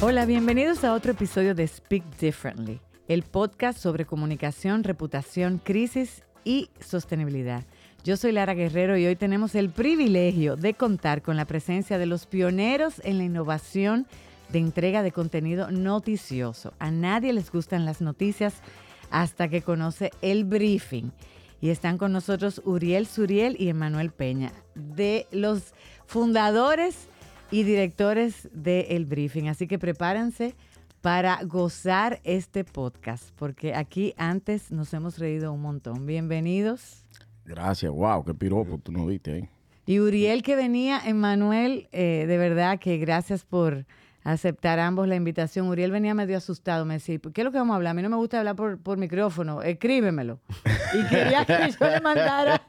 Hola, bienvenidos a otro episodio de Speak Differently, el podcast sobre comunicación, reputación, crisis y sostenibilidad. Yo soy Lara Guerrero y hoy tenemos el privilegio de contar con la presencia de los pioneros en la innovación de entrega de contenido noticioso. A nadie les gustan las noticias hasta que conoce el briefing. Y están con nosotros Uriel Suriel y Emanuel Peña, de los fundadores y directores de El Briefing. Así que prepárense para gozar este podcast, porque aquí antes nos hemos reído un montón. Bienvenidos. Gracias, wow, qué piropo tú no viste ahí. Y Uriel que venía, Emanuel, eh, de verdad que gracias por aceptar ambos la invitación. Uriel venía medio asustado, me decía, ¿qué es lo que vamos a hablar? A mí no me gusta hablar por, por micrófono, escríbemelo. Y quería que yo le mandara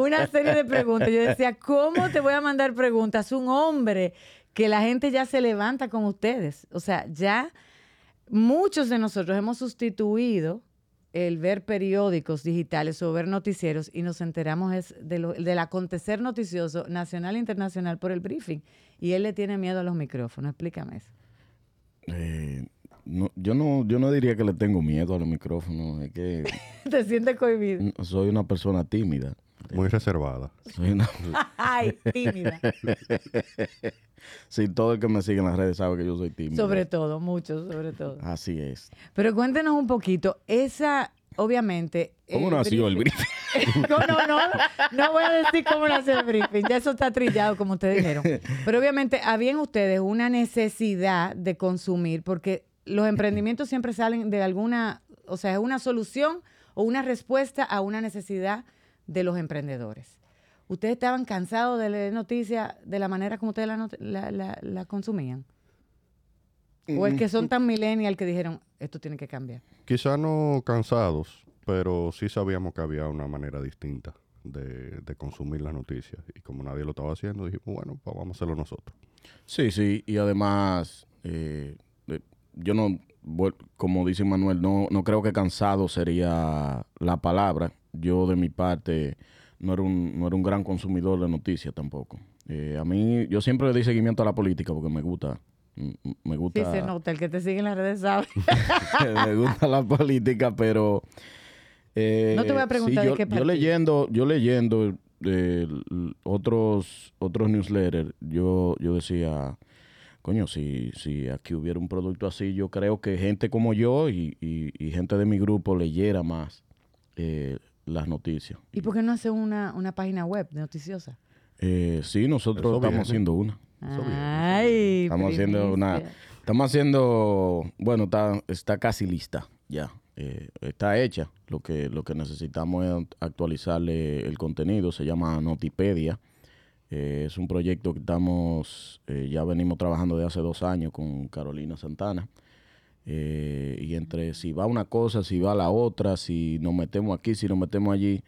una serie de preguntas. Yo decía, ¿cómo te voy a mandar preguntas? Un hombre que la gente ya se levanta con ustedes. O sea, ya muchos de nosotros hemos sustituido el ver periódicos digitales o ver noticieros y nos enteramos es de lo, del acontecer noticioso nacional e internacional por el briefing. Y él le tiene miedo a los micrófonos. Explícame eso. Eh, no, yo no, yo no diría que le tengo miedo a los micrófonos, es que Te sientes cohibido. soy una persona tímida. Muy reservada. Soy una- Ay, tímida. sí, todo el que me sigue en las redes sabe que yo soy tímido. Sobre todo, mucho, sobre todo. Así es. Pero cuéntenos un poquito, esa, obviamente... ¿Cómo nació el briefing? No, no, no, no voy a decir cómo nació el briefing, ya eso está trillado, como ustedes dijeron. Pero obviamente habían ustedes una necesidad de consumir, porque los emprendimientos siempre salen de alguna, o sea, es una solución o una respuesta a una necesidad de los emprendedores. ¿Ustedes estaban cansados de leer noticias de la manera como ustedes la, la- la- la consumían? ¿O es que son tan millennial que dijeron, esto tiene que cambiar? Quizá no cansados, pero sí sabíamos que había una manera distinta de, de consumir las noticias. Y como nadie lo estaba haciendo, dijimos, bueno, pues vamos a hacerlo nosotros. Sí, sí, y además, eh, eh, yo no, como dice Manuel, no, no creo que cansado sería la palabra. Yo de mi parte no era un, no era un gran consumidor de noticias tampoco. Eh, a mí, yo siempre le di seguimiento a la política porque me gusta, me Sí, gusta, se nota, el que te sigue en las redes sabe. me gusta la política, pero eh, No te voy a preguntar yo, qué yo partido. leyendo, yo leyendo eh, otros otros newsletters, yo yo decía, coño, si si aquí hubiera un producto así, yo creo que gente como yo y, y- y gente de mi grupo leyera más eh, las noticias. ¿Y por qué no hace una, una página web de noticiosa? Eh, sí, nosotros estamos haciendo una. Ay, Estamos haciendo una, estamos haciendo, bueno, está, está casi lista ya. Eh, está hecha. Lo que, lo que necesitamos es actualizarle el contenido. Se llama Notipedia. Eh, es un proyecto que estamos, eh, ya venimos trabajando de hace dos años con Carolina Santana. Eh, y entre si va una cosa, si va la otra, si nos metemos aquí, si nos metemos allí,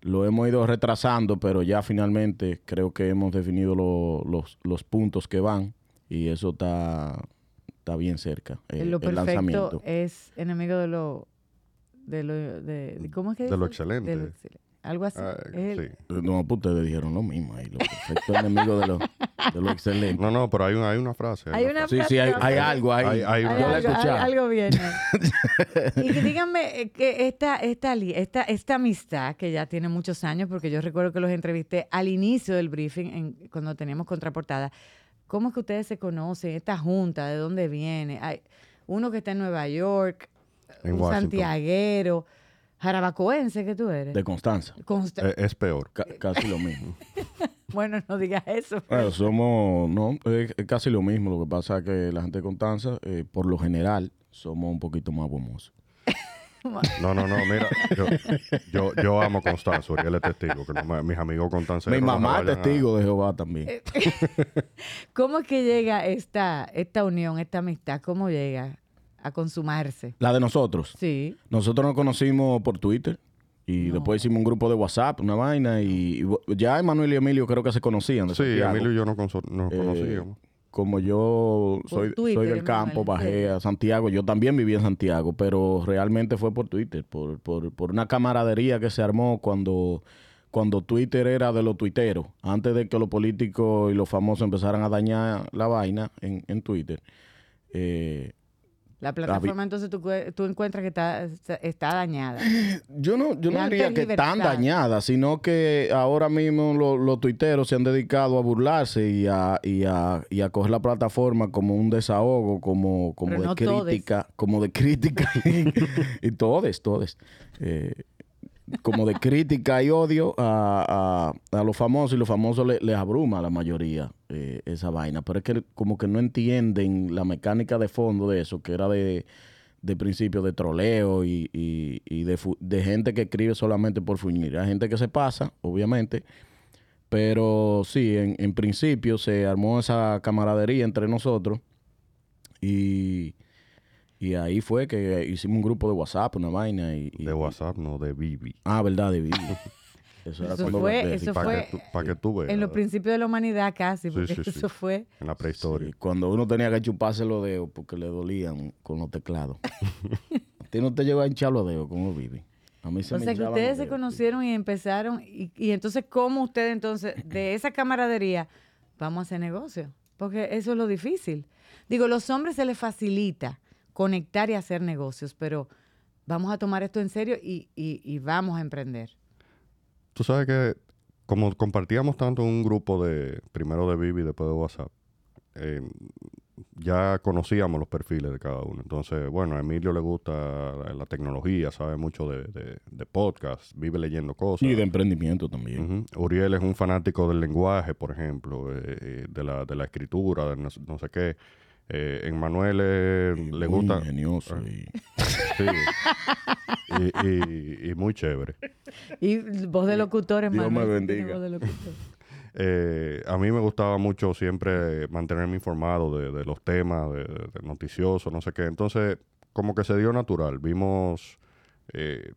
lo hemos ido retrasando, pero ya finalmente creo que hemos definido lo- los, los puntos que van y eso está, está bien cerca. eh, lo el perfecto lanzamiento. es enemigo de lo... De lo de, ¿Cómo es que De lo excelente. De lo excel- Algo así. Es el- sí. No, pues ustedes dijeron lo mismo ahí, lo perfecto enemigo de lo, de lo excelente. No, no, pero hay, un- hay una frase. Hay una Sí, sí, hay, frase- hay algo ahí. Hay- hay una- algo, algo viene. y que díganme eh, que esta, esta, esta, esta amistad que ya tiene muchos años, porque yo recuerdo que los entrevisté al inicio del briefing, en- cuando teníamos contraportada, ¿cómo es que ustedes se conocen? Esta junta, ¿de dónde viene? Hay uno que está en Nueva York, En un Washington. santiaguero, jarabacoense que tú eres. De Constanza. Consta- Eh, es peor. Ca- casi lo mismo. bueno, no digas eso. Bueno, somos, no, es, casi lo mismo. Lo que pasa es que la gente de Constanza, eh, por lo general, somos un poquito más gomosos. No, no, no, mira, yo, yo, yo amo Constanza, Uriel es testigo, que no me- mis amigos constanceros Mi no mamá es a- testigo de Jehová también. Eh, ¿Cómo es que llega esta, esta unión, esta amistad? ¿Cómo llega a consumarse? La de nosotros. Sí. Nosotros nos conocimos por Twitter y No. después hicimos un grupo de WhatsApp, una vaina, y, y ya Emanuel y Emilio creo que se conocían. de Sí, Santiago. Emilio y yo nos, nos Eh, conocíamos. Como yo soy, Twitter, soy del campo, ¿en bajé a Santiago. Yo también viví en Santiago, pero realmente fue por Twitter, por, por, por una camaradería que se armó cuando, cuando Twitter era de los tuiteros. Antes de que los políticos y los famosos empezaran a dañar la vaina en, en Twitter. eh, La plataforma entonces tú, tú encuentras que está, está dañada. Yo no, yo no diría que tan dañada, sino que ahora mismo lo- los tuiteros se han dedicado a burlarse y a, y a, y a coger la plataforma como un desahogo, como, como Pero de no todes. crítica, como de crítica y, y todes, todes. Eh, como de crítica y odio a, a- a los famosos y los famosos le- les abruma a la mayoría eh, esa vaina. Pero es que como que no entienden la mecánica de fondo de eso, que era de, de principio de troleo y, y- y de, de gente que escribe solamente por fuñir. Hay gente que se pasa, obviamente, pero sí, en, en principio se armó esa camaradería entre nosotros y, y ahí fue que hicimos un grupo de WhatsApp, una vaina. Y, y- De WhatsApp, no, de Bibi. Ah, verdad, de Vivi. Eso era Eso cuando fue- de- eso Para fue- que, tú- pa' que tú veas. En los principios de la humanidad casi, Sí, porque sí, sí. eso fue... En la prehistoria. Sí, cuando uno tenía que chuparse los dedos porque le dolían con los teclados. ¿A ti no te llegó a hinchar los dedos con los Vivi? A mí se O me sea que ustedes se dedos, conocieron y empezaron, y, y entonces, ¿cómo ustedes entonces, de esa camaradería, vamos a hacer negocio? Porque eso es lo difícil. Digo, los hombres se les facilita conectar y hacer negocios, pero vamos a tomar esto en serio y, y- y vamos a emprender. Tú sabes que como compartíamos tanto un grupo de, primero de Bibi y después de WhatsApp, eh, ya conocíamos los perfiles de cada uno. Entonces, bueno, a Emilio le gusta la, la tecnología, sabe mucho de, de, de podcast, vive leyendo cosas. Y de emprendimiento también. Uriel es un fanático del lenguaje, por ejemplo, eh, eh, de, la, de la escritura, de no, no sé qué. Eh, Emmanuel eh, Y le muy gusta... ingenioso. Ah. y- Sí. y, y- y muy chévere. Y voz de locutor, Dios hermano. me bendiga. voz de locutor. Eh, a mí me gustaba mucho siempre mantenerme informado de, de los temas, de, de- de noticiosos, no sé qué. Entonces, como que se dio natural. Vimos, eh,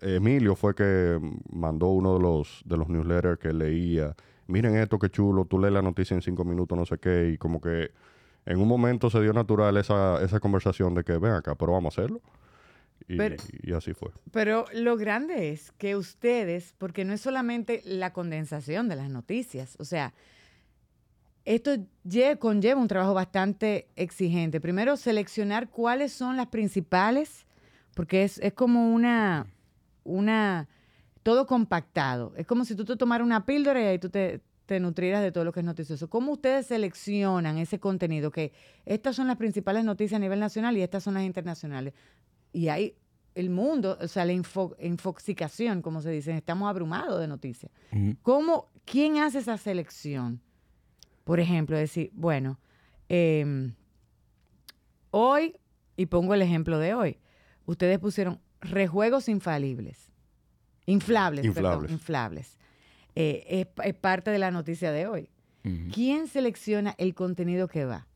Emilio fue que mandó uno de los, de los newsletters que leía. Miren esto, qué chulo, tú lees la noticia en cinco minutos, no sé qué. Y como que en un momento se dio natural esa, esa conversación de que ven acá, pero vamos a hacerlo. Y, Pero- y así fue. Pero lo grande es que ustedes, porque no es solamente la condensación de las noticias, o sea, esto lle- conlleva un trabajo bastante exigente. Primero, seleccionar cuáles son las principales, porque es, es como una, una, todo compactado. Es como si tú te tomaras una píldora y ahí tú te, te nutrieras de todo lo que es noticioso. ¿Cómo ustedes seleccionan ese contenido? Que estas son las principales noticias a nivel nacional y estas son las internacionales. Y hay el mundo, o sea, la info- infoxicación, como se dice, estamos abrumados de noticias. ¿Cómo, quién hace esa selección? Por ejemplo, decir, bueno, em, hoy, y pongo el ejemplo de hoy, ustedes pusieron rejuegos infalibles, inflables, perdón, Inflables. Eh, es, pa- es parte de la noticia de hoy. ¿Quién selecciona el contenido que va?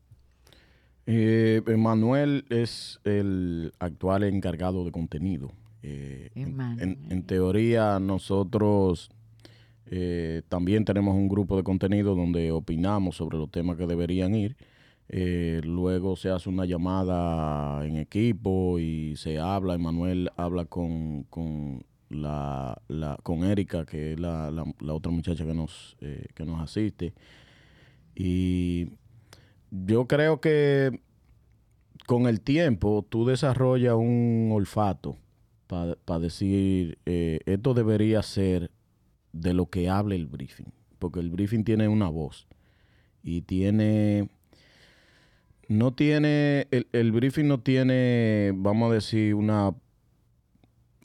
Eh, Manuel es el actual encargado de contenido. Eh, en- Emanuel. en, en teoría, nosotros eh, también tenemos un grupo de contenido donde opinamos sobre los temas que deberían ir. Eh, luego se hace una llamada en equipo y se habla. Emanuel habla con, con la, la- con Erika, que es la, la- otra muchacha que nos, eh, que nos asiste. Y yo creo que con el tiempo tú desarrollas un olfato para decir, eh, esto debería ser de lo que hable el briefing, porque el briefing tiene una voz y tiene, no tiene, el, el briefing no tiene, vamos a decir, una,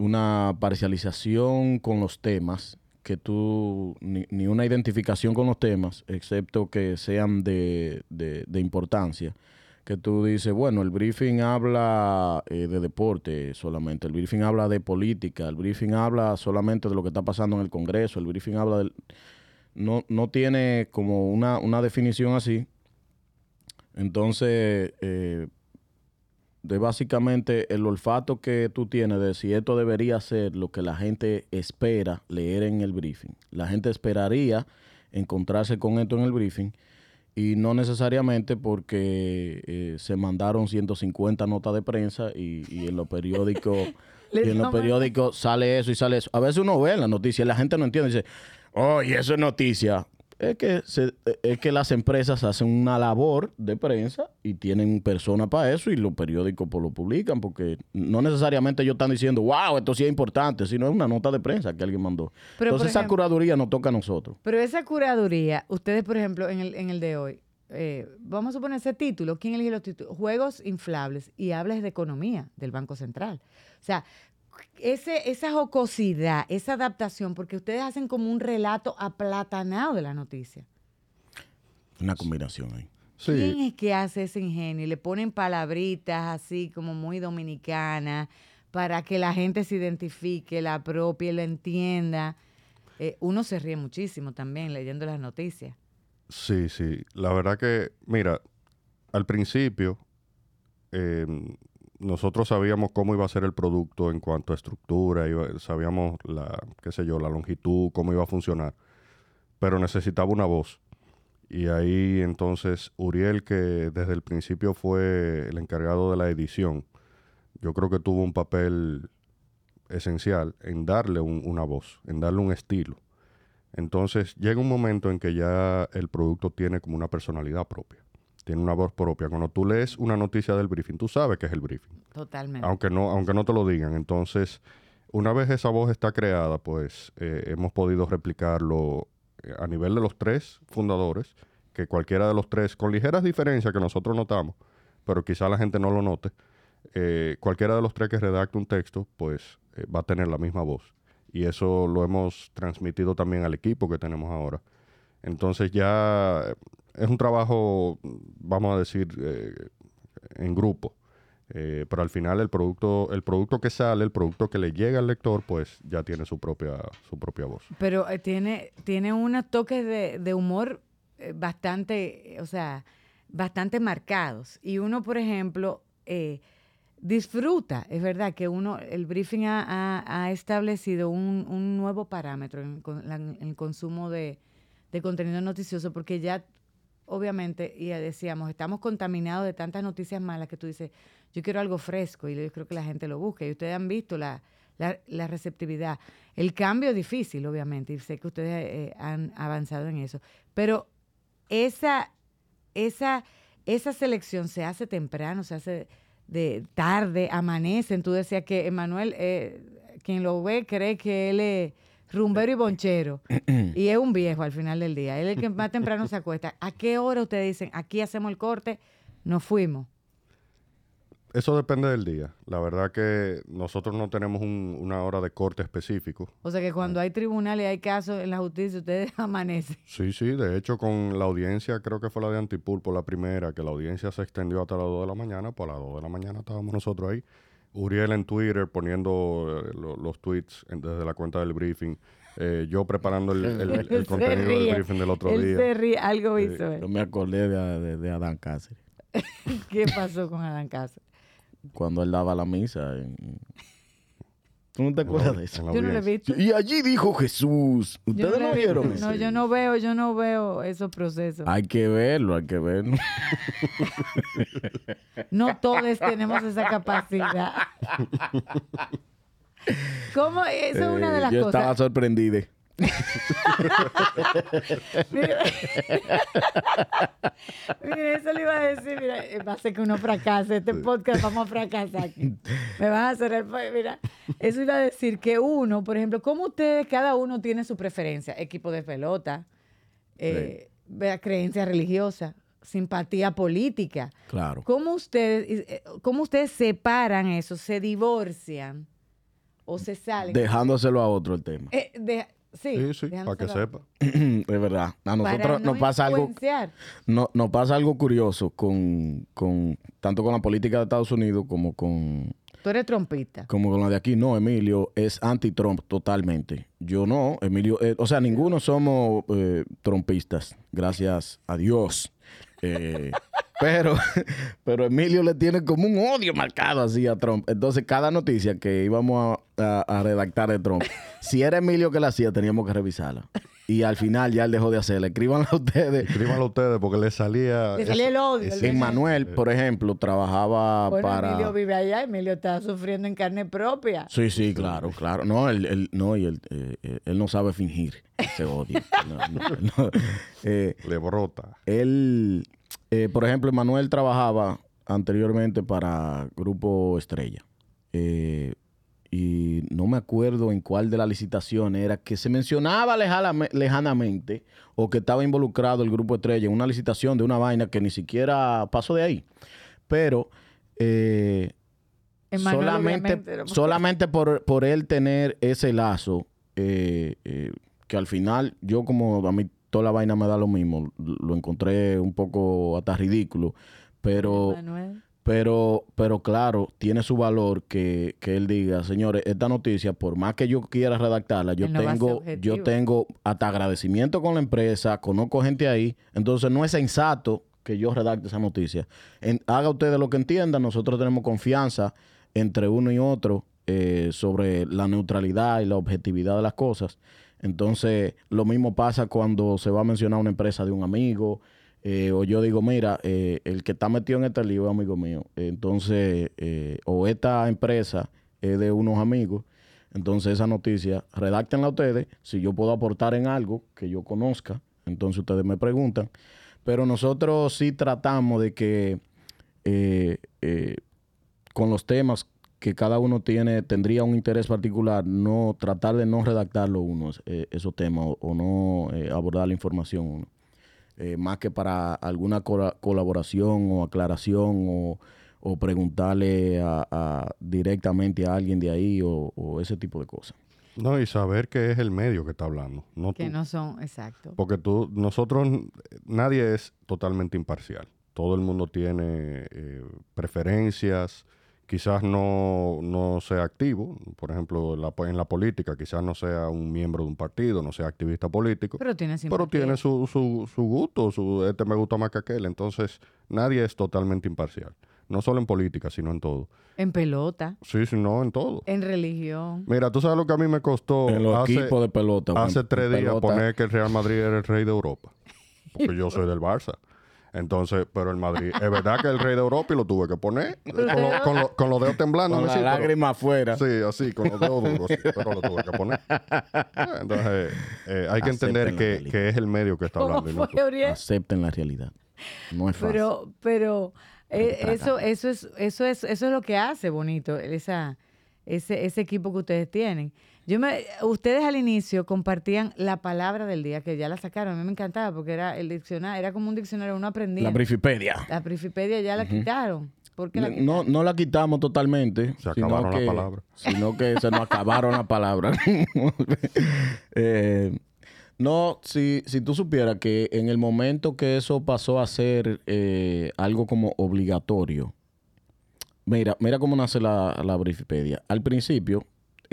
una parcialización con los temas, que tú, ni, ni una identificación con los temas, excepto que sean de, de- importancia, que tú dices, bueno, el briefing habla eh, de deporte solamente, el briefing habla de política, el briefing habla solamente de lo que está pasando en el Congreso, el briefing habla del... No, no tiene como una, una definición así. Entonces, eh, de básicamente el olfato que tú tienes de si esto debería ser lo que la gente espera leer en el briefing. La gente esperaría encontrarse con esto en el briefing y no necesariamente porque eh, se mandaron 150 notas de prensa y, y en los periódicos y en los periódicos sale eso y sale eso. A veces uno ve en la noticia y la gente no entiende. Dice, oh, y eso es noticia. Es que, se- es que las empresas hacen una labor de prensa y tienen personas para eso y los periódicos pues, lo publican porque no necesariamente ellos están diciendo, wow, esto sí es importante, sino es una nota de prensa que alguien mandó. Pero, Entonces esa curaduría nos toca a nosotros. Pero esa curaduría, ustedes, por ejemplo, en el, en el de hoy, eh, vamos a suponer ese título, ¿quién elige los títulos? Juegos inflables y hablas de economía del Banco Central. O sea, ese, esa jocosidad, esa adaptación, porque ustedes hacen como un relato aplatanado de la noticia. Una combinación ahí. ¿Quién Sí, es que hace ese ingenio? Y le ponen palabritas así como muy dominicanas para que la gente se identifique, la apropie, la entienda. Eh, uno se ríe muchísimo también leyendo las noticias. sí, sí. La verdad que, mira, al principio eh, nosotros sabíamos cómo iba a ser el producto en cuanto a estructura, sabíamos la, qué sé yo, la longitud, cómo iba a funcionar, pero necesitaba una voz. Y ahí entonces Uriel, que desde el principio fue el encargado de la edición, yo creo que tuvo un papel esencial en darle un- una voz, en darle un estilo. Entonces llega un momento en que ya el producto tiene como una personalidad propia, tiene una voz propia. Cuando tú lees una noticia del briefing, tú sabes que es el briefing, Totalmente. aunque no, aunque no te lo digan. Entonces, una vez esa voz está creada, pues eh, hemos podido replicarlo eh, a nivel de los tres fundadores, que cualquiera de los tres, con ligeras diferencias que nosotros notamos, pero quizá la gente no lo note, eh, cualquiera de los tres que redacte un texto, pues eh, va a tener la misma voz. Y eso lo hemos transmitido también al equipo que tenemos ahora. Entonces ya es un trabajo, vamos a decir, eh, en grupo. Eh, pero al final el producto, el producto que sale, el producto que le llega al lector, pues ya tiene su propia, su propia voz. Pero eh, tiene, tiene unos toques de, de humor bastante, o sea, bastante marcados. Y uno, por ejemplo, disfruta, es verdad que uno, el briefing ha, ha- ha establecido un, un nuevo parámetro en, en el consumo de, de contenido noticioso, porque ya, obviamente, y decíamos, estamos contaminados de tantas noticias malas que tú dices, yo quiero algo fresco, y yo creo que la gente lo busca. Y ustedes han visto la, la, receptividad. El cambio es difícil, obviamente, y sé que ustedes eh, han avanzado en eso. Pero esa, esa, esa selección se hace temprano, se hace de tarde, amanecen. Tú decías que Emanuel, eh, quien lo ve, cree que él rumbero y bonchero. y es un viejo al final del día. Él es el que más temprano se acuesta. ¿A qué hora ustedes dicen, aquí hacemos el corte, nos fuimos? Eso depende del día. La verdad que nosotros no tenemos un- una hora de corte específico. O sea que cuando hay tribunales y hay casos en la justicia, ustedes amanecen. Sí, sí, de hecho con la audiencia, creo que fue la de Antipulpo la primera, que la audiencia se extendió hasta las 2 de la mañana, pues a las 2 de la mañana estábamos nosotros ahí. Uriel en Twitter poniendo eh, lo- los tweets en- desde la cuenta del briefing. Eh, yo preparando el, contenido del briefing del otro Él día. se ríe, algo Sí, hizo él. Yo me acordé de, de- de Adán Cáceres. ¿Qué pasó con Adán Cáceres? Cuando él daba la misa. en- ¿Tú no te acuerdas de eso? Yo no lo he visto. Y allí dijo Jesús. Yo ¿Ustedes lo no vieron eso? No, yo no veo, yo no veo esos procesos. Hay que verlo, hay que verlo. No todos tenemos esa capacidad. ¿Cómo? Eso es una de Eh, las yo estaba cosas. sorprendido. Mira, Mira, eso le iba a decir. Mira, eh, va a ser que uno fracase. Este podcast vamos a fracasar aquí. Me vas a hacer el. Mira, eso iba a decir que uno, por ejemplo, ¿cómo ustedes, cada uno tiene su preferencia? Equipo de pelota, eh, vea, creencia religiosa, simpatía política. Claro. ¿Cómo ustedes, eh, ¿Cómo ustedes separan eso? ¿Se divorcian? ¿O se salen? Dejándoselo a otro el tema. Eh, de- sí, Sí, sí, para que sepa. es verdad. A nosotros no nos pasa algo. No, nos pasa algo curioso con, con tanto con la política de Estados Unidos como con, Tú eres trompista. como con la de aquí. No, Emilio es anti-Trump totalmente. Yo no, Emilio, eh, o sea, ninguno somos eh, trompistas, gracias a Dios. Eh, pero, pero Emilio le tiene como un odio marcado así a Trump. Entonces, cada noticia que íbamos a, a- a redactar de Trump, si era Emilio que la hacía, teníamos que revisarla. y al final ya él dejó de hacerla. Escríbanla ustedes. Escríbanlo ustedes porque le salía... Le salía el odio, ese- el Manuel, por ejemplo, trabajaba Bueno, para... Emilio vive allá, Emilio está sufriendo en carne propia. Sí, sí, claro, claro. No, él, él- no, y él, eh, eh, él no sabe fingir ese odio. No, no, no. Eh, Le brota. él, eh, por ejemplo, Manuel trabajaba anteriormente para Grupo Estrella. Eh, y no me acuerdo en cuál de las licitaciones era que se mencionaba lejana- lejanamente o que estaba involucrado el Grupo Estrella en una licitación de una vaina que ni siquiera pasó de ahí. Pero eh, solamente, solamente por, por él tener ese lazo, eh, eh, que al final yo como a mí toda la vaina me da lo mismo, lo encontré un poco hasta ridículo, pero. Pero, pero claro, tiene su valor que, que él diga, señores, esta noticia, por más que yo quiera redactarla, yo no tengo, yo tengo hasta agradecimiento con la empresa, conozco gente ahí, entonces no es sensato que yo redacte esa noticia. En- haga ustedes lo que entiendan, nosotros tenemos confianza entre uno y otro eh, sobre la neutralidad y la objetividad de las cosas. Entonces, lo mismo pasa cuando se va a mencionar una empresa de un amigo, eh, o yo digo, mira, eh, el que está metido en este lío es amigo mío. Entonces, eh, o esta empresa es de unos amigos. Entonces, esa noticia, redáctenla ustedes. Si yo puedo aportar en algo que yo conozca, entonces ustedes me preguntan. Pero nosotros sí tratamos de que con los temas que cada uno tiene, tendría un interés particular, no tratar de no redactarlo uno, esos temas, o, o no abordar la información uno. Eh, más que para alguna cola- colaboración o aclaración o, o preguntarle a- a- directamente a alguien de ahí o, o ese tipo de cosas. No, y saber que es el medio que está hablando, no Que tú. no son, exacto. Porque tú, nosotros, nadie es totalmente imparcial. Todo el mundo tiene eh, preferencias, quizás no, no sea activo, por ejemplo, la en la política, quizás no sea un miembro de un partido, no sea activista político, Pero tiene pero tiene su, su, su gusto, su, este me gusta más que aquel. Entonces, nadie es totalmente imparcial. No solo en política, sino en todo. En pelota, Sí, sí, no, en todo. en religión. Mira, tú sabes lo que a mí me costó en los hace, equipos de pelota. hace tres días pelota, poner que el Real Madrid era el rey de Europa. Porque yo soy del Barça. Entonces, pero el Madrid, es verdad que el rey de Europa y lo tuve que poner con, lo- con lo- con los dedos temblando. Con la sí, pero- lágrima afuera. Sí, así, con los dedos duros, sí, pero lo tuve que poner. Entonces, eh, hay que Acepten entender que, es el medio que está ¿Cómo hablando. y no tú. Acepten la realidad. No es fácil. Pero, pero eh, Pero eso, eso es, eso es, eso es lo que hace bonito esa, ese, ese equipo que ustedes tienen. Yo me, ustedes al inicio compartían la palabra del día que ya la sacaron. A mí me encantaba porque era el diccionario, era como un diccionario, uno aprendía. la Brifipedia. La Brifipedia ya la quitaron. ¿Por qué la quitaron? No, no la quitamos totalmente. Se acabaron las que- palabras. Sino que se nos acabaron las palabras. Eh, no, si, si tú supieras que en el momento que eso pasó a ser eh, algo como obligatorio, mira, mira cómo nace la, la Brifipedia. Al principio,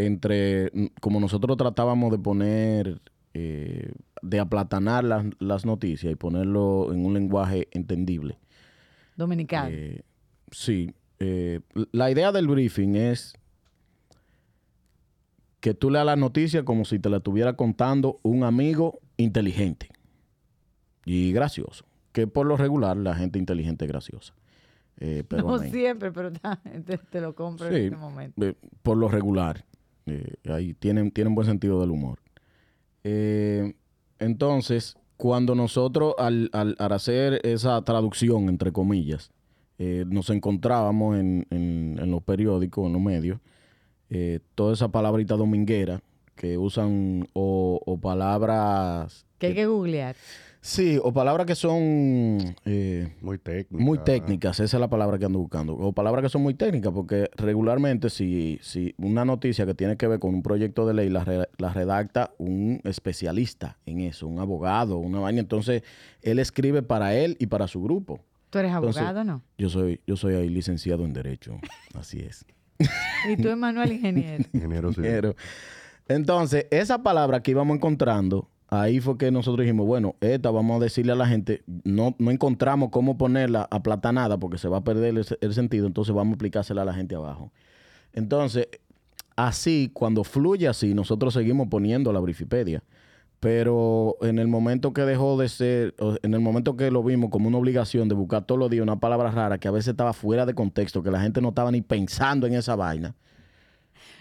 entre, como nosotros tratábamos de poner, eh, de aplatanar las, las noticias y ponerlo en un lenguaje entendible. Dominicano. Eh, sí. eh, la idea del briefing es que tú leas la noticia como si te la estuviera contando un amigo inteligente y gracioso. Que por lo regular la gente inteligente es graciosa. Eh, pero no amén. siempre, pero te, te lo compro en este momento. eh, por lo regular. Eh, ahí tienen, tienen buen sentido del humor. Eh, entonces, cuando nosotros al, al- al hacer esa traducción, entre comillas, eh, nos encontrábamos en, en- en los periódicos, en los medios, eh, toda esa palabrita dominguera que usan o, o palabras... Que hay que googlear. Sí, o palabras que son... eh, Muy técnico. muy técnicas, esa es la palabra que ando buscando. O palabras que son muy técnicas, porque regularmente si, si una noticia que tiene que ver con un proyecto de ley la, re- la redacta un especialista en eso, un abogado, una vaina, entonces él escribe para él y para su grupo. ¿Tú eres Entonces- abogado no? Yo soy, yo soy ahí licenciado en Derecho, así es. Y tú, Emanuel, ingeniero. Ingeniero civil. Pero, entonces, esa palabra que íbamos encontrando, ahí fue que nosotros dijimos, bueno, esta vamos a decirle a la gente, no, no encontramos cómo ponerla aplatanada porque se va a perder el, el sentido, entonces vamos a aplicársela a la gente abajo. Entonces, así, cuando fluye así, nosotros seguimos poniendo la Brifipedia. pero en el momento que dejó de ser, en el momento que lo vimos como una obligación de buscar todos los días una palabra rara que a veces estaba fuera de contexto, que la gente no estaba ni pensando en esa vaina.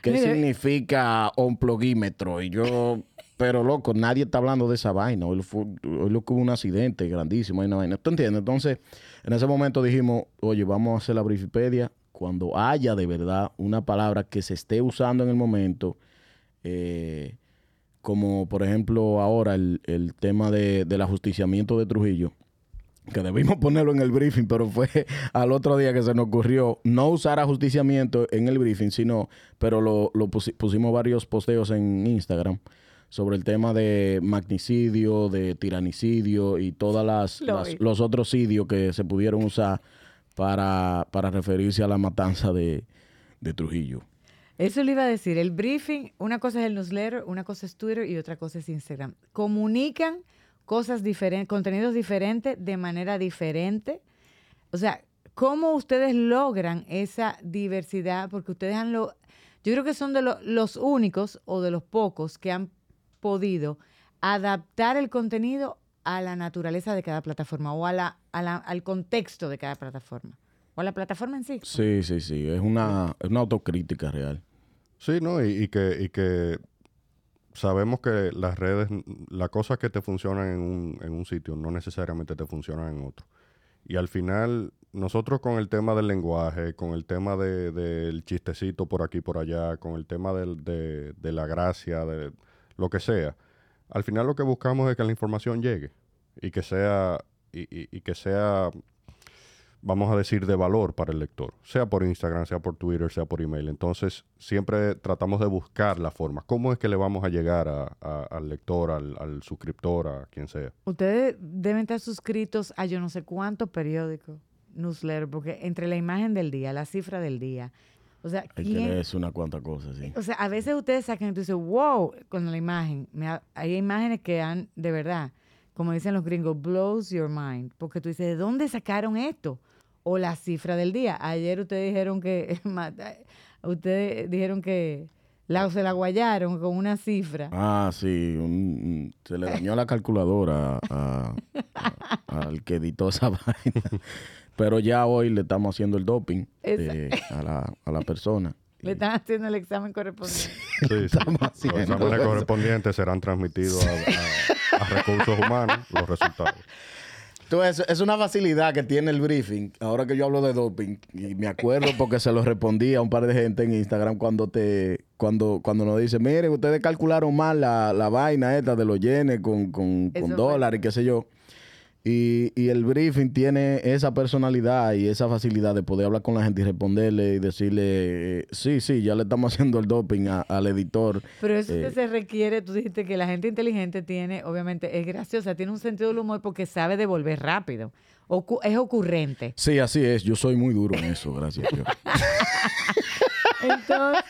¿Qué Mire. significa omplogímetro? Y yo, pero loco, nadie está hablando de esa vaina. Hoy, fue- hoy lo que hubo un accidente grandísimo, hay una vaina. ¿Tú entiendes? Entonces, en ese momento dijimos, oye, vamos a hacer la Brifipedia cuando haya de verdad una palabra que se esté usando en el momento. eh, como por ejemplo ahora el, el tema de, del ajusticiamiento de Trujillo, que debimos ponerlo en el briefing, pero fue al otro día que se nos ocurrió no usar ajusticiamiento en el briefing, sino, pero lo, lo pusi- pusimos varios posteos en Instagram sobre el tema de magnicidio, de tiranicidio y todas las, Lo las- vi. los otros sitios que se pudieron usar para, para referirse a la matanza de, de Trujillo. Eso le iba a decir. El briefing, una cosa es el newsletter, una cosa es Twitter y otra cosa es Instagram. Comunican cosas diferentes, contenidos diferentes de manera diferente. O sea, ¿cómo ustedes logran esa diversidad? Porque ustedes han lo, yo creo que son de lo- los únicos o de los pocos que han podido adaptar el contenido a la naturaleza de cada plataforma o a la, a la- al contexto de cada plataforma. O a la plataforma en sí. Sí, sí, sí, es una, es una autocrítica real. Sí, ¿no? Y, y que, y que sabemos que las redes, las cosas que te funcionan en un, en un sitio no necesariamente te funcionan en otro. Y al final, nosotros con el tema del lenguaje, con el tema de- del chistecito por aquí por allá, con el tema del- de, de la gracia, de lo que sea, al final lo que buscamos es que la información llegue y que sea, y, que sea vamos a decir, de valor para el lector, sea por Instagram, sea por Twitter, sea por email. Entonces, siempre tratamos de buscar la forma. ¿Cómo es que le vamos a llegar a- al lector, al, al suscriptor, a quien sea? Ustedes deben estar suscritos a yo no sé cuántos periódicos, newsletter, porque entre la imagen del día, la cifra del día, o sea, Hay que ¿quién- leerse una cuanta cosa, sí. o sea, a veces ustedes sacan y tú dices, wow, con la imagen. Me hay imágenes que han, de verdad, como dicen los gringos, blows your mind, porque tú dices, ¿de dónde sacaron esto? O la cifra del día. Ayer ustedes dijeron que, ustedes dijeron que la, se la guayaron con una cifra. Ah, sí, un- se le dañó la calculadora a- a- al que editó esa vaina. Pero ya hoy le estamos haciendo el doping eh, a, la, a la persona. Le están haciendo el examen correspondiente. Sí, sí. Estamos Los haciendo exámenes eso. correspondientes serán transmitidos a, a- a recursos humanos, los resultados. Tú, es, una facilidad que tiene el briefing. Ahora que yo hablo de doping, y me acuerdo porque se lo respondí a un par de gente en Instagram cuando te cuando cuando nos dice, miren, ustedes calcularon mal la, la vaina esta de los yenes con, con, con dólares y qué sé yo. Y, y el briefing tiene esa personalidad y esa facilidad de poder hablar con la gente y responderle y decirle, eh, sí, sí, ya le estamos haciendo el doping a- al editor. Pero eso Eh, se requiere, tú dijiste que la gente inteligente tiene, obviamente, es graciosa, tiene un sentido del humor porque sabe devolver rápido. Ocu- es ocurrente. Sí, así es. Yo soy muy duro en eso, gracias a Dios. Entonces,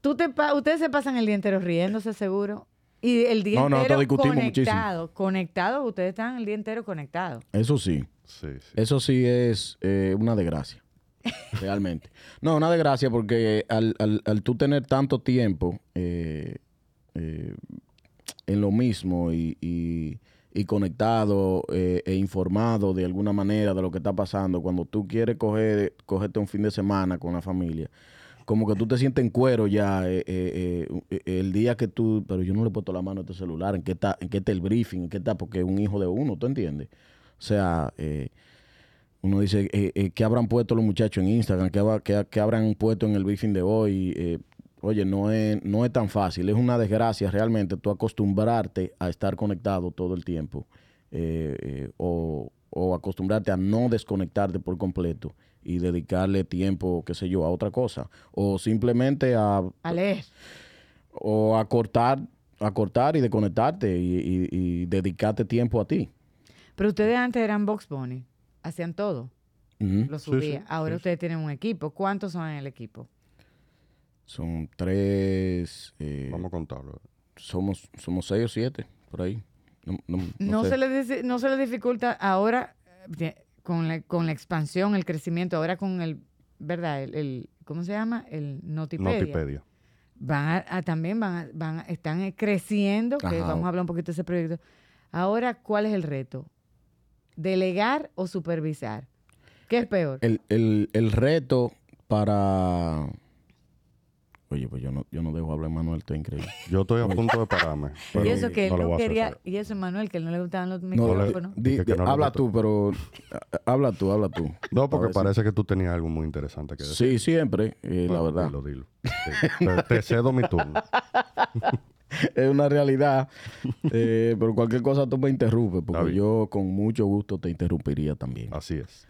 tú te ustedes se pasan el día entero riéndose, seguro. Y el día No, no, entero discutimos muchísimo. conectado. Conectado, ustedes están el día entero conectados. Eso sí. Sí, sí. Eso sí es eh, una desgracia, realmente. No, una desgracia porque al, al, al tú tener tanto tiempo eh, eh, en lo mismo y, y- y conectado eh, e informado de alguna manera de lo que está pasando, cuando tú quieres coger, cogerte un fin de semana con la familia, como que tú te sientes en cuero ya eh, eh, eh, el día que tú, pero yo no le he puesto la mano a este celular, ¿en qué está, en qué está el briefing? ¿En qué está? Porque es un hijo de uno, ¿tú entiendes? O sea, eh, uno dice, eh, ¿qué habrán puesto los muchachos en Instagram? ¿Qué, qué- habrán puesto en el briefing de hoy? Oye, no es, no es tan fácil, es una desgracia realmente tú acostumbrarte a estar conectado todo el tiempo o, o acostumbrarte a no desconectarte por completo y dedicarle tiempo, qué sé yo, a otra cosa. O simplemente a, A leer. o a cortar, a cortar y desconectarte y, y- y dedicarte tiempo a ti. Pero ustedes antes eran Box Bunny. Hacían todo. Ujú. Lo Sí, sí, Ahora sí, ustedes tienen un equipo. ¿Cuántos son en el equipo? Son tres, eh, Vamos a contarlo. somos, somos seis o siete, por ahí. No, no- no No, sé. se les, no se les dificulta ahora eh, con la, con la expansión, el crecimiento, ahora con el, ¿verdad? El, el- ¿Cómo se llama? El Notipedia. Notipedia. van a, también van, a- van a- están eh, creciendo, que Ajá. vamos a hablar un poquito de ese proyecto. Ahora, ¿cuál es el reto? ¿Delegar o supervisar? ¿Qué es peor? El, el, el reto para... Oye, pues yo no, yo no dejo hablar a Manuel, está increíble. Yo estoy a punto de pararme. pero y eso que él no quería, y eso Manuel, que él no le gustaban los No, micrófonos. di- di- habla tú, pero... Habla tú, habla tú. No, porque parece que tú tenías algo muy interesante que decir. Sí, siempre, eh, la verdad. Dilo, dilo. Sí. Te, te cedo mi turno. Es una realidad. eh, pero cualquier cosa tú me interrumpes, porque yo con mucho gusto te interrumpiría también. Así es.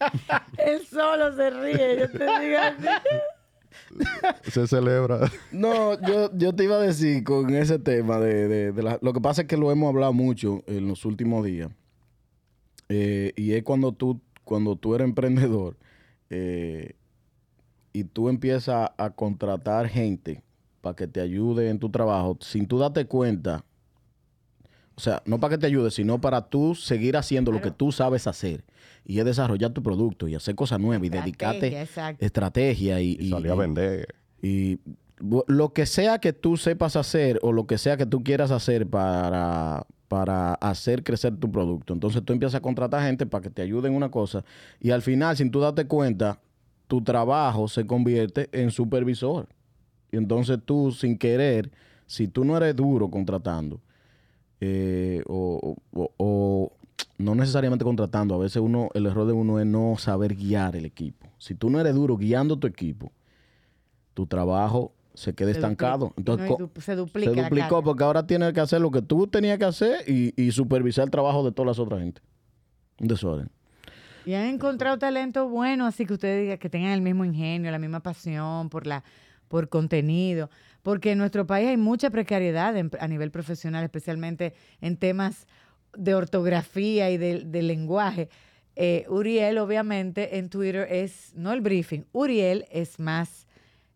Él solo se ríe, yo te digo así. Se celebra. No, yo, yo te iba a decir con ese tema de, de- de la- lo que pasa es que lo hemos hablado mucho en los últimos días. Eh, y es cuando tú, cuando tú eres emprendedor eh, y tú empiezas a contratar gente para que te ayude en tu trabajo, sin tú darte cuenta, o sea, no para que te ayude, sino para tú seguir haciendo lo que tú sabes hacer. Y es desarrollar tu producto y hacer cosas nuevas y dedicarte exacto. estrategia y, Y salí a y- vender. y lo que sea que tú sepas hacer o lo que sea que tú quieras hacer para, para hacer crecer tu producto. Entonces tú empiezas a contratar gente para que te ayude en una cosa y al final, sin tú darte cuenta, tu trabajo se convierte en supervisor. Y entonces tú, sin querer, si tú no eres duro contratando, eh, o, o- o no necesariamente contratando, a veces uno, el error de uno es no saber guiar el equipo. Si tú no eres duro guiando tu equipo, tu trabajo se queda Se estancado. duplica. Entonces, No, du- se duplica se duplicó porque ahora tienes que hacer lo que tú tenías que hacer y, y supervisar el trabajo de todas las otras gente. Un desorden. Y han encontrado talento bueno, así que ustedes digan que tengan el mismo ingenio, la misma pasión por la por contenido, porque en nuestro país hay mucha precariedad a nivel profesional, especialmente en temas de ortografía y de, de lenguaje. Eh, Uriel, obviamente, en Twitter es, no el briefing, Uriel es más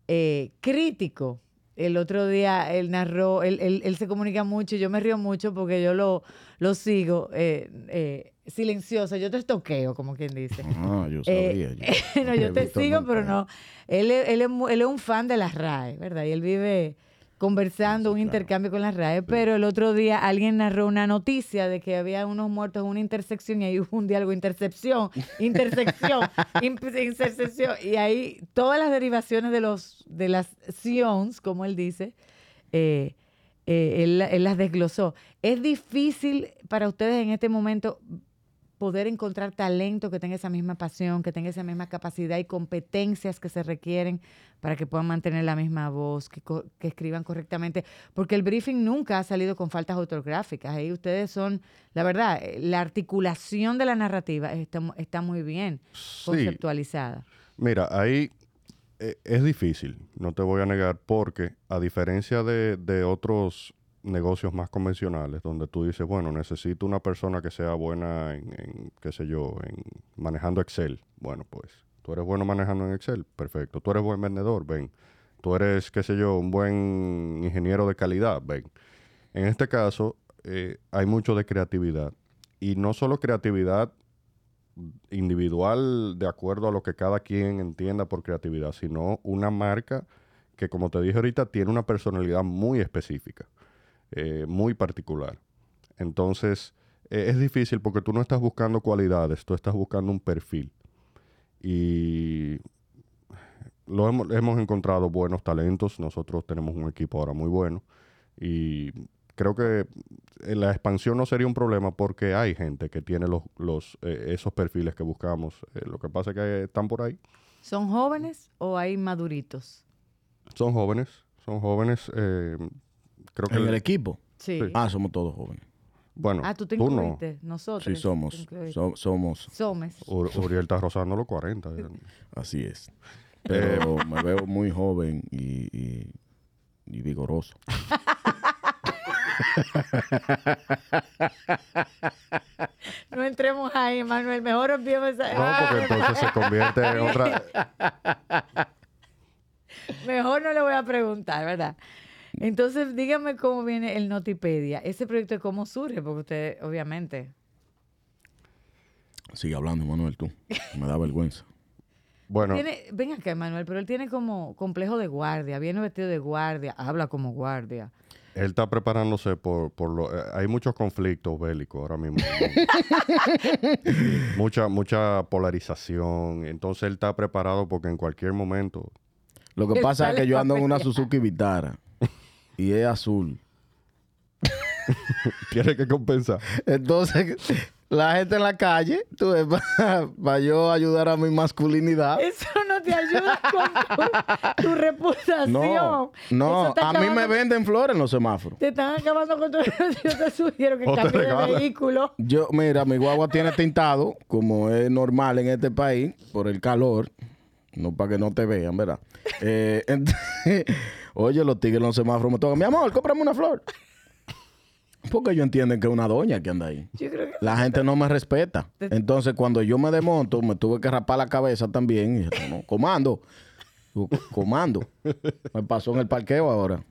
eh, crítico. El otro día él narró, él, él- él se comunica mucho, y yo me río mucho porque yo lo, lo sigo eh, silencioso, yo te estoqueo, como quien dice. Ah, yo Eh, sabía. yo- no, yo te sigo, nunca- pero no. Él, es- él, él es un fan de las RAE, ¿verdad? Y él vive conversando, Sí, un claro. intercambio con las RAE, pero el otro día alguien narró una noticia de que había unos muertos en una intersección y ahí hubo un diálogo, intercepción, intersección, intersección, y ahí todas las derivaciones de los de las sions, como él dice, eh, eh, él, él las desglosó. Es difícil para ustedes en este momento poder encontrar talento que tenga esa misma pasión, que tenga esa misma capacidad y competencias que se requieren para que puedan mantener la misma voz, que, escriban correctamente, porque el briefing nunca ha salido con faltas ortográficas. Ahí ustedes son, la verdad, eh, la articulación de la narrativa está, mu- está muy bien Sí. conceptualizada. Mira, ahí eh, es difícil, no te voy a negar, porque a diferencia de, de otros negocios más convencionales, donde tú dices, bueno, necesito una persona que sea buena en, qué sé yo, en manejando Excel. Bueno, pues, tú eres bueno manejando en Excel, perfecto. Tú eres buen vendedor, ven. Tú eres, qué sé yo, un buen ingeniero de calidad, ven. En este caso, eh, hay mucho de creatividad. Y no solo creatividad individual de acuerdo a lo que cada quien entienda por creatividad, sino una marca que, como te dije ahorita, tiene una personalidad muy específica, eh, muy particular. Entonces, eh, es difícil porque tú no estás buscando cualidades, tú estás buscando un perfil. Y lo hemos, hemos encontrado buenos talentos, nosotros tenemos un equipo ahora muy bueno y creo que eh, la expansión no sería un problema porque hay gente que tiene los, los, eh, esos perfiles que buscamos. Eh, lo que pasa es que están por ahí. ¿Son jóvenes o hay maduritos? Son jóvenes, son jóvenes. eh, creo que, En el equipo. Sí. Ah, somos todos jóvenes. bueno, ah, tú te no. incluiste, nosotros. Sí, somos. So- somos. Somos. Ur- Uriel está rozando los 40. ya. Así es. Pero me veo muy joven y, y- y vigoroso. No entremos ahí, Manuel. Mejor olvidemos esa. No, porque entonces se convierte en otra... Mejor no le voy a preguntar, ¿verdad? Entonces, dígame cómo viene el Notipedia. Ese proyecto, ¿cómo surge? Porque usted, obviamente. Sigue hablando, Manuel, tú. Me da vergüenza. Bueno, Tiene, ven acá, Manuel, pero él tiene como complejo de guardia, viene vestido de guardia, habla como guardia. él está preparándose por, por lo... eh, hay muchos conflictos bélicos ahora mismo. mucha, mucha polarización. Entonces él está preparado porque en cualquier momento... Lo que pasa es que yo ando en una. Suzuki Vitara y es azul. Tiene que compensar. Entonces, la gente en la calle, tú ves, para yo ayudar a mi masculinidad. Eso no te ayuda con tu, tu reputación. No, no, a mí me venden flores en los semáforos. Te están acabando con tu Yo te sugiero que cambies de vehículo. Yo, mira, mi guagua tiene tintado, como es normal en este país, por el calor. No para que no te vean, ¿verdad? Eh, entonces, oye, los tigres los semáforos me tocan. Mi amor, cómprame una flor. Porque ellos entienden que es una doña que anda ahí. Yo creo que La gente no me respeta. Entonces, cuando yo me desmonto, me tuve que rapar la cabeza también. Y no, comando. Comando. Me pasó en el parqueo ahora.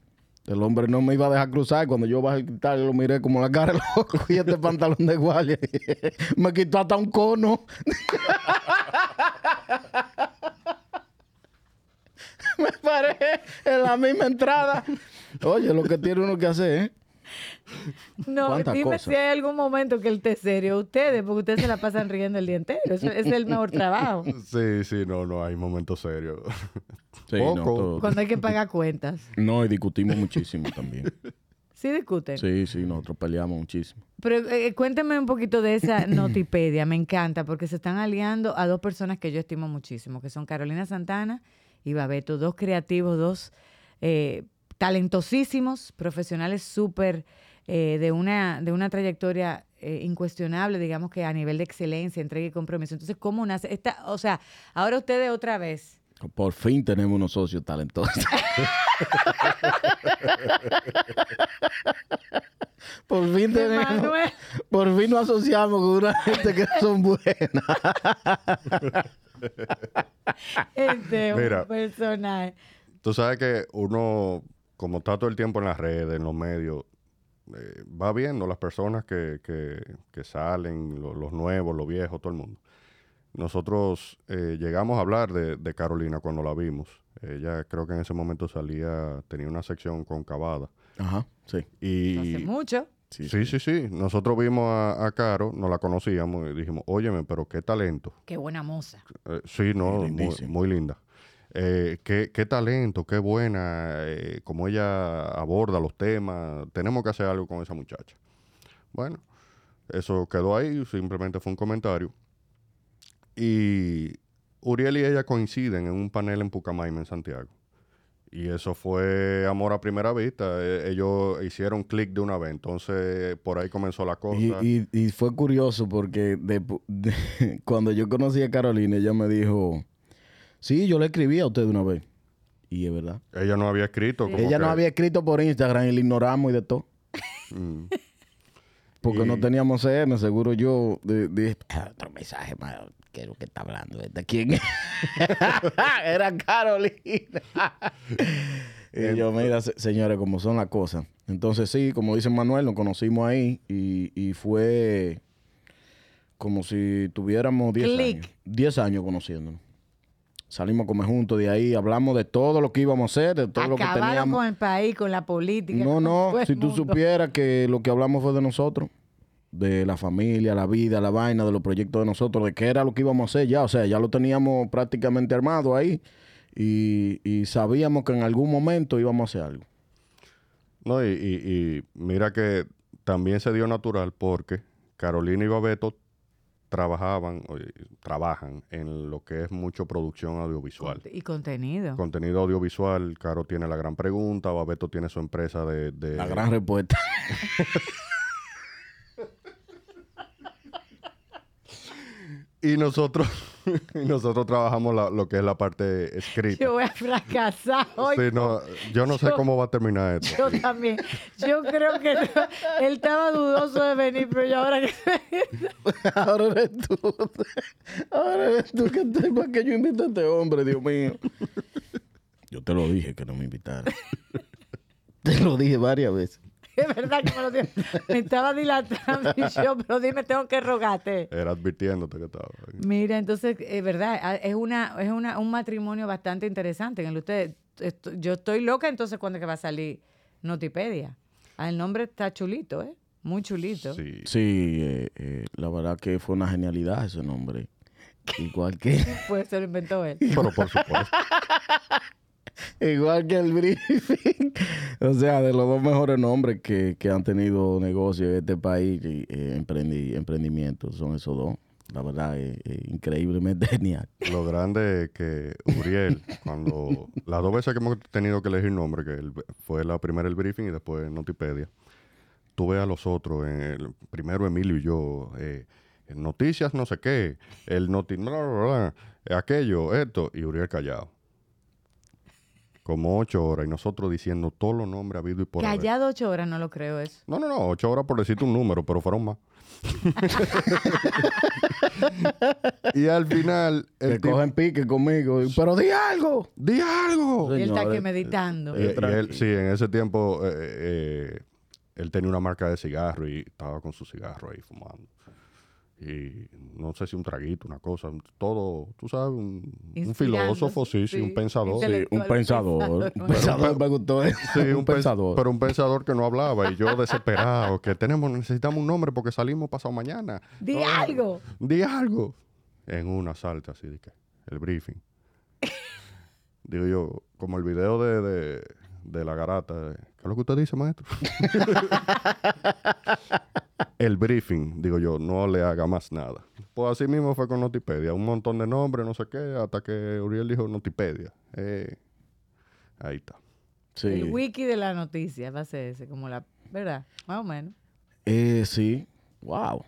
El hombre no me iba a dejar cruzar. Cuando yo bajé el cristal, lo miré como la cara loco y este pantalón de guardia. me quitó hasta un cono. me paré en la misma entrada. Oye, lo que tiene uno que hacer, ¿eh? No, ¿Cuántas dime si hay algún momento que él esté serio. Ustedes, porque ustedes se la pasan riendo el día entero. Eso es el mejor trabajo. Sí, sí, no, no, hay momentos serios. Sí, Poco. no, Cuando hay que pagar cuentas. no, y discutimos muchísimo también. Sí discuten. Sí, sí, nosotros peleamos muchísimo. Pero eh, cuénteme un poquito de esa notipedia. Me encanta porque se están aliando a dos personas que yo estimo muchísimo, que son Carolina Santana y Babeto, dos creativos, dos eh, talentosísimos, profesionales súper eh, de, una, de una trayectoria eh, incuestionable, digamos que a nivel de excelencia, entrega y compromiso. Entonces, ¿cómo nace? Esta, o sea, ahora ustedes otra vez. Por fin tenemos unos socios talentosos. Por fin tenemos. Manuel. Por fin nos asociamos con una gente que son buenas. Este es Mira. un personaje. Tú sabes que uno, como está todo el tiempo en las redes, en los medios, eh, va viendo las personas que, que- que salen, lo- los nuevos, los viejos, todo el mundo. Nosotros eh, llegamos a hablar de, de Carolina cuando la vimos. Ella creo que en ese momento salía, tenía una sección con Cavada. Ajá, sí. Y Hace mucho. Sí, sí, sí, Nosotros vimos a, a Caro, no la conocíamos y dijimos, óyeme, pero qué talento. Qué buena moza. Eh, sí, no, muy, linda. Eh, qué, qué talento, qué buena, eh, como ella aborda los temas. Tenemos que hacer algo con esa muchacha. Bueno, eso quedó ahí, simplemente fue un comentario. Y Uriel y ella coinciden en un panel en Pucamaima, en Santiago. Y eso fue amor a primera vista. Eh, ellos hicieron clic de una vez. Entonces, por ahí comenzó la cosa. Y, y- y fue curioso porque de- de- cuando yo conocí a Carolina, ella me dijo: Sí, yo le escribí a usted una vez. Y es verdad. Ella no había escrito. como Ella que- nos había escrito por Instagram y le ignoramos y de todo. Mm. Porque Y- no teníamos CM, seguro yo de- dije, "Ah, otro mensaje más, ¿qué es lo que está hablando? ¿De quién es?" Era Carolina. y yo, mira, se- señores, como son las cosas. Entonces sí, como dice Manuel, nos conocimos ahí y, y fue como si tuviéramos 10 Click. años. 10 años conociéndonos. Salimos a comer juntos de ahí, hablamos de todo lo que íbamos a hacer, de todo lo que Acabaron teníamos. con el país, con la política. No, no, si tú supieras que lo que hablamos fue de nosotros, de la familia, la vida, la vaina, de los proyectos de nosotros, de qué era lo que íbamos a hacer ya, o sea, ya lo teníamos prácticamente armado ahí y, y sabíamos que en algún momento íbamos a hacer algo. No, y, y- y mira que también se dio natural porque Carolina y Babeto trabajaban, o, trabajan en lo que es mucho producción audiovisual. Y contenido. Contenido audiovisual, Caro tiene la gran pregunta, Babeto tiene su empresa de... de- La gran respuesta. Y nosotros, y nosotros trabajamos la- lo que es la parte escrita. Yo voy a fracasar hoy. Sí, no, yo no sé cómo va a terminar esto. Yo también. Yo creo que no- él estaba dudoso de venir, pero yo ahora que Ahora eres tú. Ahora eres tú que te, para que yo invite a este hombre, Dios mío. Yo te lo dije que no me invitara. te lo dije varias veces. es verdad que me lo dio. Me estaba dilatando y yo, pero dime, tengo que rogarte. Era advirtiéndote que estaba. Mira, entonces, es verdad, ah, es una, es una, un matrimonio bastante interesante en el usted. esto- yo estoy loca, entonces, ¿cuándo es que va a salir Notipedia? Ah, el nombre está chulito, ¿eh? Muy chulito. Sí. Sí, eh, eh, la verdad que fue una genialidad ese nombre. Igual que, Pues se lo inventó él. Pero por supuesto. igual que el briefing. o sea, de los dos mejores nombres que, que han tenido negocios en este país eh, emprendi- emprendimientos son esos dos. La verdad es, es increíblemente genial. Lo grande es que Uriel, cuando las dos veces que hemos tenido que elegir nombre, que fue la primera el briefing y después Notipedia, tuve a los otros, en el, primero Emilio y yo, eh, noticias no sé qué, el noti, eh, aquello, esto, y Uriel callado. Como ocho horas y nosotros diciendo todos los nombres habido y por haber. Callado ocho horas, no lo creo eso. No, no, no, ocho horas por decirte un número, pero fueron más. y al final, el Que tipo, cogen pique conmigo. y, Pero di algo. ¡di algo! Y él está aquí meditando. Eh, y él, tranquilo. sí, en ese tiempo eh, eh, él tenía una marca de cigarro y estaba con su cigarro ahí fumando. Y no sé si un traguito, una cosa, todo, tú sabes, un, filósofo, sí, sí, sí, un pensador. Sí, un pensador. pensador. Un pensador me gustó eso. Sí, un un, pens- pensador. pero un pensador que no hablaba y yo desesperado, que tenemos, necesitamos un nombre porque salimos pasado mañana. Di No, algo. Di algo. En una salta así de que, el briefing. Digo yo, como el video de, de, de la garata. de, ¿Qué es lo que usted dice, maestro? el briefing, digo yo, no le haga más nada. Pues así mismo fue con Notipedia. Un montón de nombres, no sé qué, hasta que Uriel dijo Notipedia. Eh, ahí está. Sí. El wiki de la noticia va a ser ese, como la, ¿verdad? Más o menos. Eh, sí. Wow.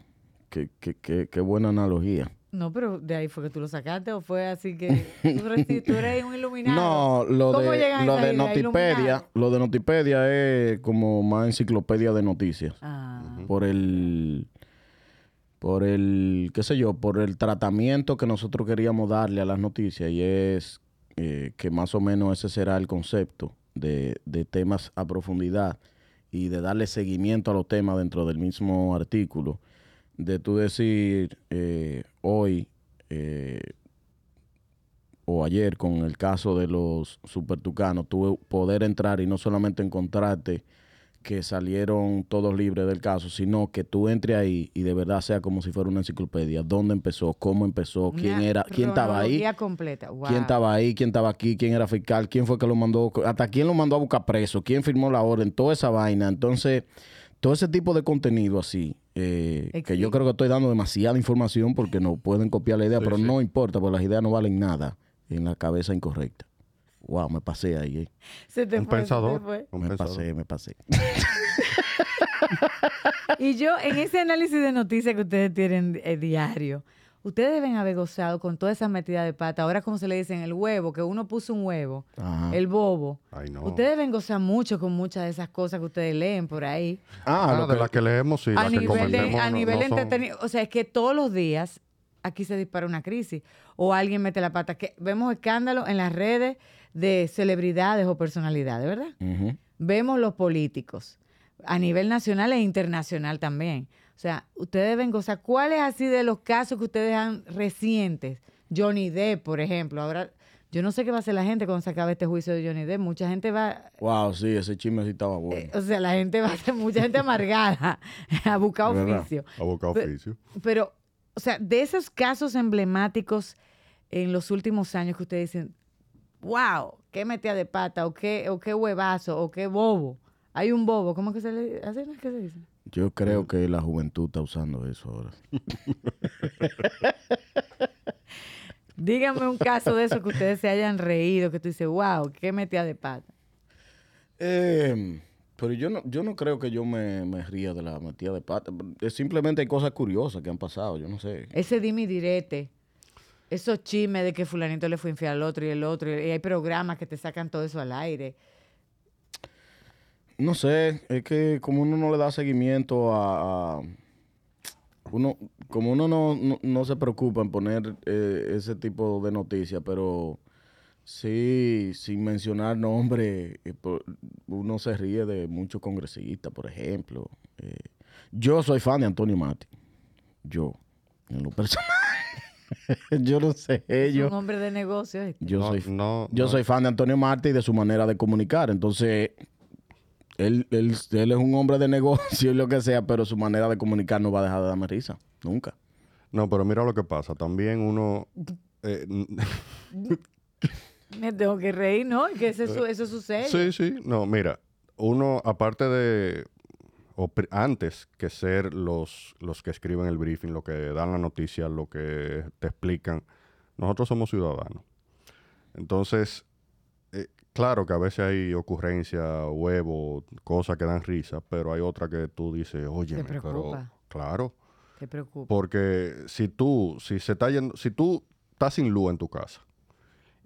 Qué, qué, qué, qué buena analogía. No, pero de ahí fue que tú lo sacaste o fue así que tú, eres un iluminado. No, lo ¿Cómo de, lo? Notipedia, Iluminado. lo de Notipedia es como más enciclopedia de noticias. Ah, Por el, por el, qué sé yo, por el tratamiento que nosotros queríamos darle a las noticias y es eh, que más o menos ese será el concepto de, de temas a profundidad y de darle seguimiento a los temas dentro del mismo artículo. De tú decir eh, hoy eh, o ayer con el caso de los supertucanos, tuve poder entrar y no solamente encontrarte que salieron todos libres del caso, sino que tú entres ahí y de verdad sea como si fuera una enciclopedia. ¿Dónde empezó? ¿Cómo empezó? ¿Quién era? ¿Quién estaba ahí? cronología completa. Wow. ¿Quién estaba ahí? ¿Quién estaba aquí? ¿Quién era fiscal? ¿Quién fue que lo mandó? ¿Hasta quién lo mandó a buscar preso? ¿Quién firmó la orden? Toda esa vaina. Entonces, todo ese tipo de contenido así, eh, que yo creo que estoy dando demasiada información porque no pueden copiar la idea, Sí, pero sí. no importa, porque las ideas no valen nada en la cabeza incorrecta. Wow, me pasé ahí. eh. Se te Un fue, se te pensador. fue. Un Me pensador. pasé, me pasé. Y yo, en ese análisis de noticias que ustedes tienen eh, diario, ustedes deben haber gozado con toda esa metida de pata. Ahora, como se le dice, en el huevo, que uno puso un huevo, Ajá. el bobo. Ay, no. Ustedes deben gozar mucho con muchas de esas cosas que ustedes leen por ahí. Ah, Ah, lo de que- las que leemos, sí, a las que nivel, de, cometemos a no- nivel no son- entretenido. O sea, es que todos los días aquí se dispara una crisis o alguien mete la pata. Que vemos escándalos en las redes de celebridades o personalidades, ¿verdad? Vemos los políticos a nivel nacional e internacional también. O sea, ustedes deben gozar. ¿Cuáles así de los casos que ustedes han recientes? Johnny Depp, por ejemplo. Ahora, yo no sé qué va a hacer la gente cuando se acabe este juicio de Johnny Depp. Mucha gente va, Wow, sí, ese chisme sí estaba bueno. eh, o sea, la gente va a ser mucha gente amargada a buscar oficio. A Pe- oficio. Pero, o sea, de esos casos emblemáticos en los últimos años que ustedes dicen, wow, qué metida de pata, o qué, o qué huevazo, o qué bobo. Hay un bobo, ¿cómo que se le es que se dice? Yo creo que la juventud está usando eso ahora. Díganme un caso de eso que ustedes se hayan reído, que tú dices, wow, qué metida de pata. Eh, pero yo no, yo no creo que yo me, me ría de la metida de pata. Es simplemente hay cosas curiosas que han pasado, yo no sé. Ese dime y direte, esos chismes de que fulanito le fue infiel al otro y el otro, y hay programas que te sacan todo eso al aire. No sé, es que como uno no le da seguimiento a... a- uno, como uno no, no, no se preocupa en poner eh, ese tipo de noticias, pero Sí, sin mencionar nombres, eh, uno se ríe de muchos congresistas, por ejemplo. Eh, yo soy fan de Antonio Mati. Yo, en lo personal. yo no sé, Es yo, un hombre de negocios. ¿viste? yo no, soy no, yo no. soy fan de Antonio Marte y de su manera de comunicar. Entonces, él, él, él es un hombre de negocio y lo que sea, pero su manera de comunicar no va a dejar de darme risa. Nunca. No, pero mira lo que pasa. También uno... eh, Me tengo que reír, ¿no? Que ese su- eso sucede. Sí, sí. No, mira, uno, aparte de, o antes que ser los, los que escriben el briefing, lo que dan la noticia, lo que te explican, nosotros somos ciudadanos. Entonces, claro que a veces hay ocurrencias, huevos, cosas que dan risa, pero hay otra que tú dices, oye, pero preocupa. claro, Te preocupa. porque si tú, si se está yendo, si tú estás sin luz en tu casa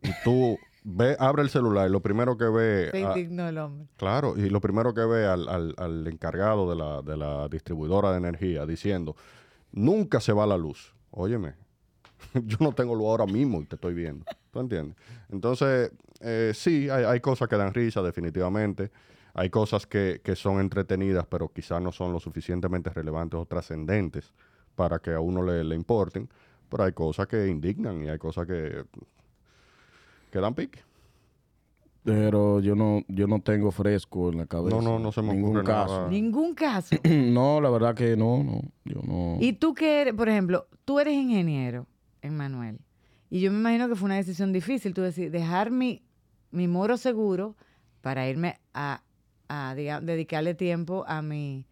y tú ve, abre el celular y lo primero que ve, Se indignó el hombre. claro, y lo primero que ve al, al- al encargado de la, de la distribuidora de energía diciendo, nunca se va la luz. Óyeme, yo no tengo luz ahora mismo y te estoy viendo. ¿Tú entiendes? Entonces, eh, sí, hay, hay cosas que dan risa, definitivamente. Hay cosas que, que son entretenidas, pero quizás no son lo suficientemente relevantes o trascendentes para que a uno le, le importen. Pero hay cosas que indignan y hay cosas que, que dan pique. Pero yo no, yo no tengo fresco en la cabeza. No, no, no se me Ningún ocurre caso. nada. Ningún caso. no, la verdad que no, no. Yo no. Y tú que eres, por ejemplo, tú eres ingeniero, Emmanuel. Y yo me imagino que fue una decisión difícil, tú decir, dejar mi, mi moro seguro para irme a, a diga- dedicarle tiempo a mi,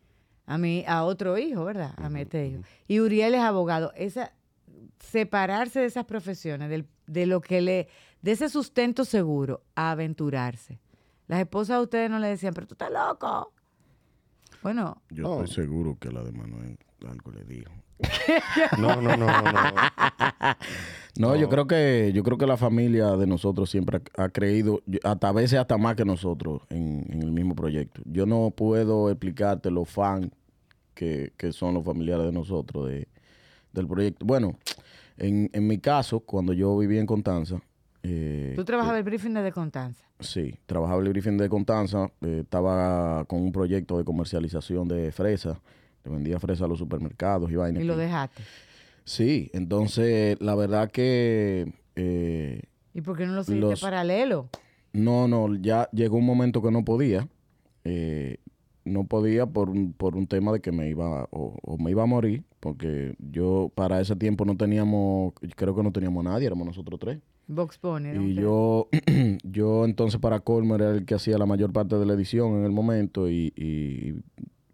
a mi, a otro hijo, ¿verdad? A mi este hijo. Y Uriel es abogado. Esa, separarse de esas profesiones, del- de lo que le, de ese sustento seguro, a aventurarse. Las esposas de ustedes no le decían, pero tú estás loco. Bueno, Yo estoy seguro que la de Manuel algo le dijo. No, no, no, no. no. No, yo creo que yo creo que la familia de nosotros siempre ha, ha creído, hasta a veces hasta más que nosotros en, en el mismo proyecto. Yo no puedo explicarte los fans que, que son los familiares de nosotros de, del proyecto. Bueno, en, en mi caso, cuando yo vivía en Constanza, eh, tú trabajabas el briefing desde Constanza. Sí, trabajaba en el briefing de Constanza, eh, estaba con un proyecto de comercialización de fresa, le vendía fresa a los supermercados y vainas. Y lo dejaste. Sí, entonces la verdad que eh, ¿Y por qué no lo seguiste Los- paralelo? no, no, ya llegó un momento que no podía, eh, no podía por un, por un tema de que me iba o, o me iba a morir, porque yo para ese tiempo no teníamos, creo que no teníamos nadie, éramos nosotros tres. Box Pony. Y yo, yo entonces para Colmer era el que hacía la mayor parte de la edición en el momento y, y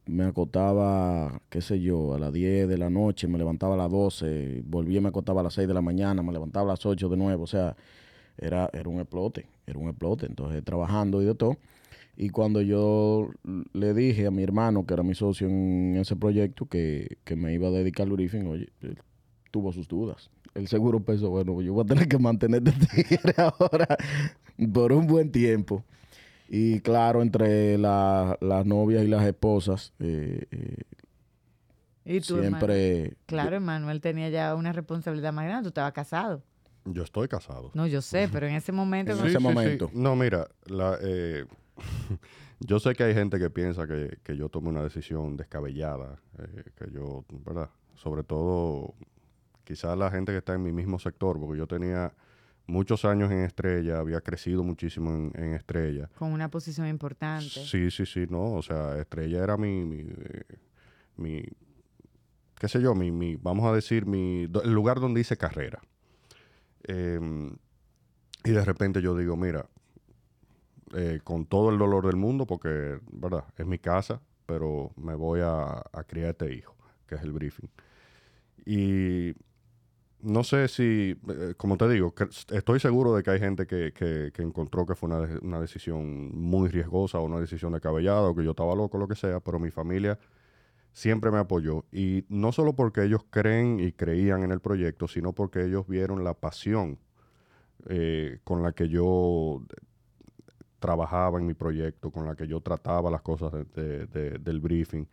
me acostaba, qué sé yo, a las 10 de la noche, me levantaba a las 12, volvía me acostaba a las 6 de la mañana, me levantaba a las 8 de nuevo, o sea, era, era un explote, era un explote, entonces trabajando y de todo. Y cuando yo le dije a mi hermano, que era mi socio en ese proyecto, que, que me iba a dedicar al briefing, oye, él tuvo sus dudas. El seguro pensó, bueno, yo voy a tener que mantener este tigre ahora por un buen tiempo. Y claro, entre la- las novias y las esposas, eh, eh, Y tú, siempre... Claro, Emanuel tenía ya una responsabilidad más grande. Tú estabas casado. Yo estoy casado. No, yo sé, pero en ese momento... En no- ese momento. No, mira, la, eh, yo sé que hay gente que piensa que, que yo tomé una decisión descabellada, eh, que yo, ¿verdad? Sobre todo, quizás la gente que está en mi mismo sector, porque yo tenía muchos años en Estrella, había crecido muchísimo en, en Estrella. Con una posición importante. Sí, sí, sí, no, o sea, Estrella era mi, mi, eh, mi qué sé yo, mi, mi, vamos a decir, mi, do- el lugar donde hice carrera. Em, y de repente yo digo, mira, eh, con todo el dolor del mundo, porque, ¿verdad? Es mi casa, pero me voy a, a criar este hijo, que es el briefing. Y no sé si, eh, como te digo, estoy seguro de que hay gente que, que- encontró que fue una, una decisión muy riesgosa o una decisión descabellada o que yo estaba loco, lo que sea, pero mi familia siempre me apoyó. Y no solo porque ellos creen y creían en el proyecto, sino porque ellos vieron la pasión eh, con la que yo trabajaba en mi proyecto, con la que yo trataba las cosas de- del briefing.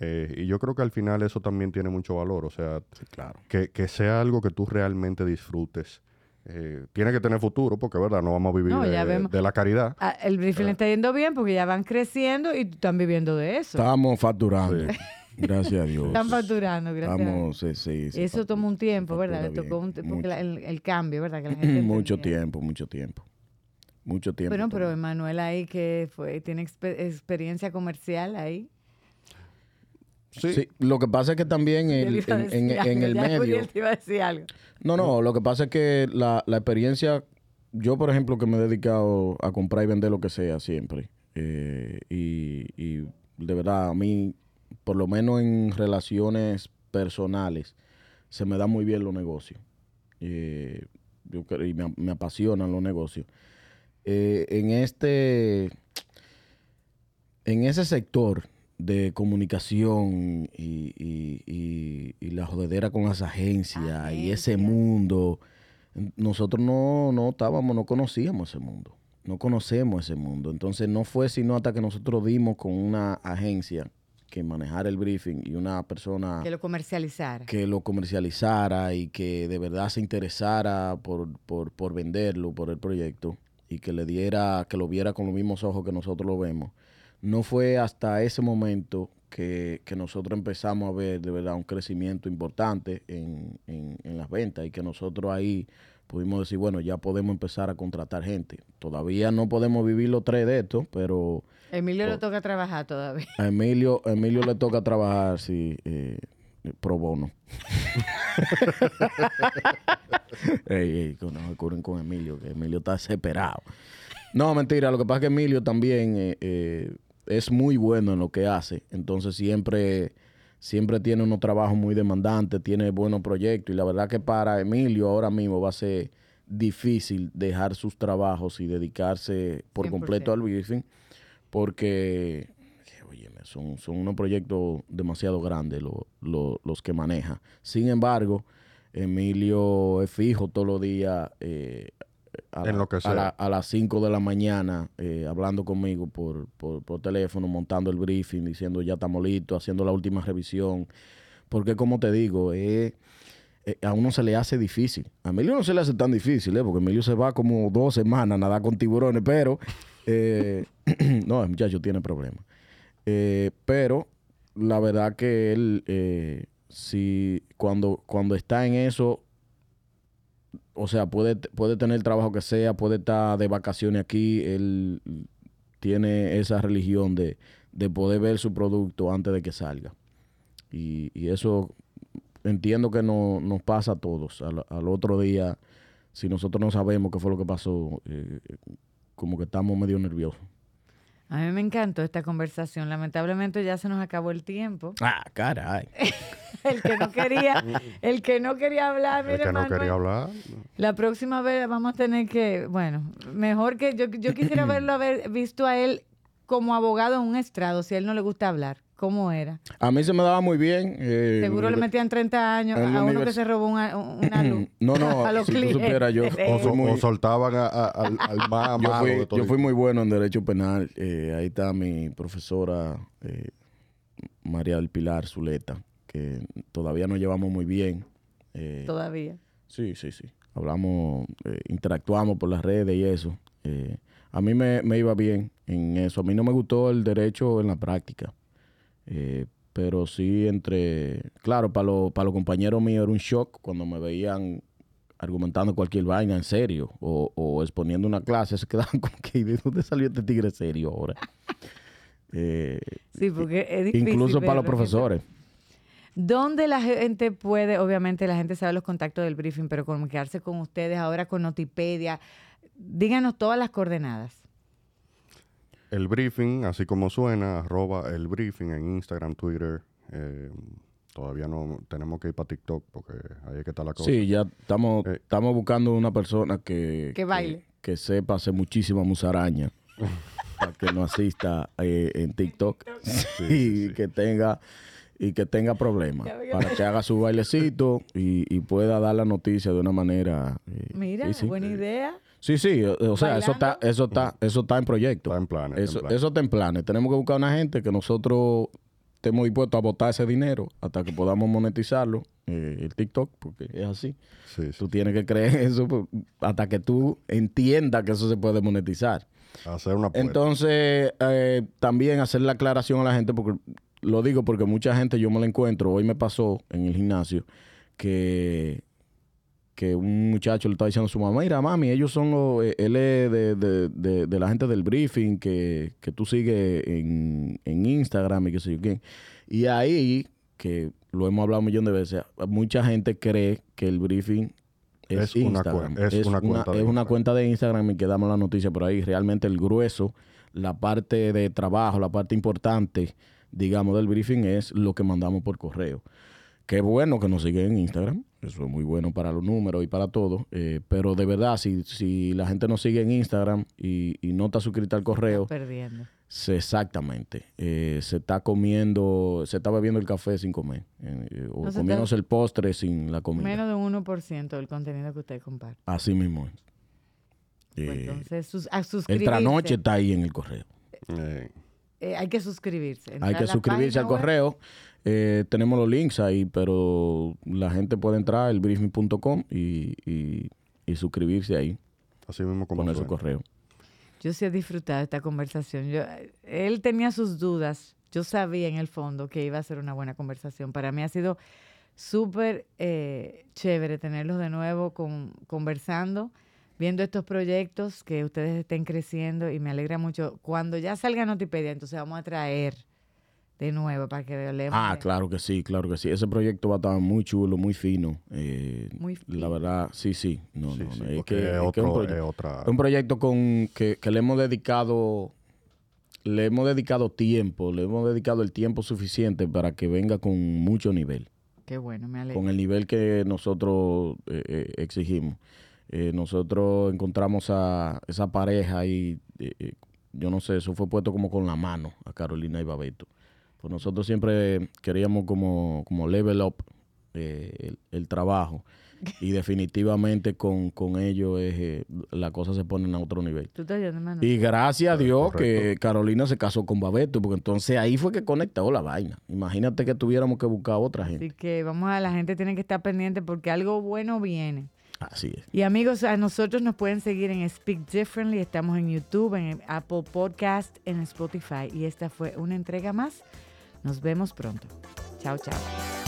Eh, y yo creo que al final eso también tiene mucho valor. O sea, Sí, claro. que, que sea algo que tú realmente disfrutes eh, tiene que tener futuro porque, ¿verdad? No vamos a vivir No, de, la caridad. Ah, el briefing le está yendo bien porque ya van creciendo y están viviendo de eso. Estamos facturando. Gracias a Dios. Están facturando, gracias. a Dios. Estamos, sí, sí, Eso tomó un tiempo, ¿verdad? Le factura tocó un, bien, porque mucho. la- el, el cambio, ¿verdad? Que la gente mucho tiempo, mucho tiempo. Mucho tiempo. Bueno, pero. Emanuel ahí que fue, tiene expe- experiencia comercial ahí. Sí. Sí, lo que pasa es que también el- en, en- el medio... Uriel te iba a decir algo. No, no, lo que pasa es que la, la experiencia, yo por ejemplo que me he dedicado a comprar y vender lo que sea siempre, eh, y, y de verdad a mí, por lo menos en relaciones personales, se me dan muy bien los negocios. Eh, yo y me, me apasionan los negocios. Eh, en este, en ese sector de comunicación y, y- y- y la jodedera con las agencias y ese Agencias. mundo, nosotros no, no estábamos, no conocíamos ese mundo, no conocemos ese mundo. Entonces no fue sino hasta que nosotros dimos con una agencia que manejara el briefing y una persona Que lo comercializara. que lo comercializara y que de verdad se interesara por, por, por venderlo, por el proyecto, y que le diera, que lo viera con los mismos ojos que nosotros lo vemos. No fue hasta ese momento que, que nosotros empezamos a ver de verdad un crecimiento importante en, en- en las ventas y que nosotros ahí pudimos decir, bueno, ya podemos empezar a contratar gente. Todavía no podemos vivir los tres de esto, pero Emilio le toca trabajar todavía. a Emilio, a Emilio le toca trabajar, sí, eh, pro bono. ey, ey, no se curen con Emilio, que Emilio está desesperado. No, mentira, lo que pasa es que Emilio también eh, eh, es muy bueno en lo que hace, entonces siempre, siempre tiene unos trabajos muy demandantes, tiene buenos proyectos y la verdad que para Emilio ahora mismo va a ser difícil dejar sus trabajos y dedicarse por 100%. completo al briefing porque óyeme, son, son unos proyectos demasiado grandes lo- lo- los que maneja. Sin embargo, Emilio es fijo todos los días eh, a, En lo que a sea. la- a las 5 de la mañana eh, hablando conmigo por, por, por teléfono, montando el briefing, diciendo ya estamos listos, haciendo la última revisión. Porque como te digo, eh, eh, a uno se le hace difícil. A Emilio no se le hace tan difícil, ¿eh? porque Emilio se va como dos semanas a nadar con tiburones, pero no, el muchacho tiene problemas. Pero la verdad que él, eh, si cuando, cuando está en eso, o sea, puede, puede tener el trabajo que sea, puede estar de vacaciones aquí, él tiene esa religión de, de poder ver su producto antes de que salga. Y, y eso entiendo que no, nos pasa a todos. Al, al otro día, si nosotros no sabemos qué fue lo que pasó, eh, como que estamos medio nerviosos. A mí me encantó esta conversación. Lamentablemente ya se nos acabó el tiempo. Ah, caray. El que no quería, el que no quería hablar, El mire, que no Manuel, quería hablar. La próxima vez vamos a tener que, bueno, mejor que yo, yo quisiera verlo haber visto a él como abogado en un estrado, si a él no le gusta hablar. ¿Cómo era? A mí se me daba muy bien. eh, Seguro le metían 30 años a uno que se robó una, una luz. No, no, a los si tú clientes. supieras, yo- O, muy- o soltaban a- a- al, al más Yo malo fui, de todo. yo fui muy bueno en Derecho Penal. eh, ahí está mi profesora eh, María del Pilar Zuleta, que todavía nos llevamos muy bien. eh, Todavía. Sí, sí, sí. Hablamos, eh, interactuamos por las redes y eso. Eh, a mí me, me iba bien en eso. A mí no me gustó el derecho en la práctica. Eh, pero sí entre... Claro, para los para los compañeros míos era un shock cuando me veían argumentando cualquier vaina en serio o, o exponiendo una clase. Se quedaban como que, ¿de dónde salió este tigre serio ahora? Eh, Sí, porque es difícil. incluso para los profesores. ¿Dónde la gente puede, obviamente la gente sabe los contactos del briefing, pero comunicarse con ustedes ahora con Notipedia? Díganos todas las coordenadas. El briefing, así como suena, arroba el briefing en Instagram, Twitter. eh, todavía no tenemos que ir para TikTok porque ahí es que está la cosa. Sí, ya estamos, Eh. estamos buscando una persona que, Que baile. que, sepa hacer muchísima musaraña para que nos asista eh, en TikTok y que tenga y que tenga problemas para que haga su bailecito y, y pueda dar la noticia de una manera eh, Mira, sí, sí. buena idea. Sí, sí, o, o sea, eso está, eso está, eso está en proyecto. Está en planes, en Eso, planes. eso está en planes. Tenemos que buscar una gente que nosotros estemos dispuestos a botar ese dinero hasta que podamos monetizarlo eh, el TikTok, porque es así. Sí, sí. Tú tienes que creer eso pues, hasta que tú entiendas que eso se puede monetizar. Hacer una puerta. Entonces, eh, también hacer la aclaración a la gente, porque lo digo porque mucha gente yo me la encuentro, hoy me pasó en el gimnasio, que, que un muchacho le estaba diciendo a su mamá, mira mami, ellos son los, eh, él es de, de- de- de la gente del briefing que, que tú sigues en, en Instagram y qué sé yo qué. Y ahí, que lo hemos hablado un millón de veces, mucha gente cree que el briefing es, Es una Instagram. cuen- es una cuenta de es una Instagram. cuenta de Instagram y que damos la noticia por ahí. Realmente el grueso, la parte de trabajo, la parte importante, digamos, del briefing es lo que mandamos por correo. Qué bueno que nos siguen en Instagram. Eso es muy bueno para los números y para todo. eh, pero de verdad, si, si la gente nos sigue en Instagram y, y no está suscrita al correo, Perdiendo. se- exactamente. eh, se está comiendo, se está bebiendo el café sin comer. eh, o No comiéndose el postre sin la comida. Menos de un 1% del contenido que usted comparte. Así mismo es. Pues Eh, entonces, sus- a el suscribirse. tranoche está ahí en el correo. Eh, hay que suscribirse. Hay que suscribirse al web. correo. Eh, tenemos los links ahí, pero la gente puede entrar al briefing.com y, y, y suscribirse ahí, así mismo como poner su correo. Yo sí he disfrutado esta conversación. Yo, él tenía sus dudas. Yo sabía en el fondo que iba a ser una buena conversación. Para mí ha sido súper eh, chévere tenerlos de nuevo con- conversando, viendo estos proyectos, que ustedes estén creciendo y me alegra mucho. Cuando ya salga Notipedia, entonces vamos a traer de nuevo para que hablemos. Ah, claro que sí, claro que sí. Ese proyecto va a estar muy chulo, muy fino. eh, Muy La fino. verdad, sí, sí. No, Sí, no, sí, es que, es es que es un otro- proye- es otra- es un proyecto con que, que le hemos dedicado le hemos dedicado tiempo, le hemos dedicado el tiempo suficiente para que venga con mucho nivel. Qué bueno, me alegra. con el nivel que nosotros eh, eh, exigimos. Eh, nosotros encontramos a esa pareja y eh, eh, yo no sé, eso fue puesto como con la mano a Carolina y Babeto. Pues nosotros siempre queríamos como, como level up eh, el, el trabajo y definitivamente con, con ellos es, eh, la cosa se pone a otro nivel. Y gracias a Dios que. Carolina se casó con Babeto, porque entonces ahí fue que conectó la vaina. Imagínate que tuviéramos que buscar a otra gente. Así que vamos a, la gente tiene que estar pendiente porque algo bueno viene. Así es. Y amigos, a nosotros nos pueden seguir en Speak Differently. Estamos en YouTube, en Apple Podcast, en Spotify. Y esta fue una entrega más. Nos vemos pronto. Chao, chao.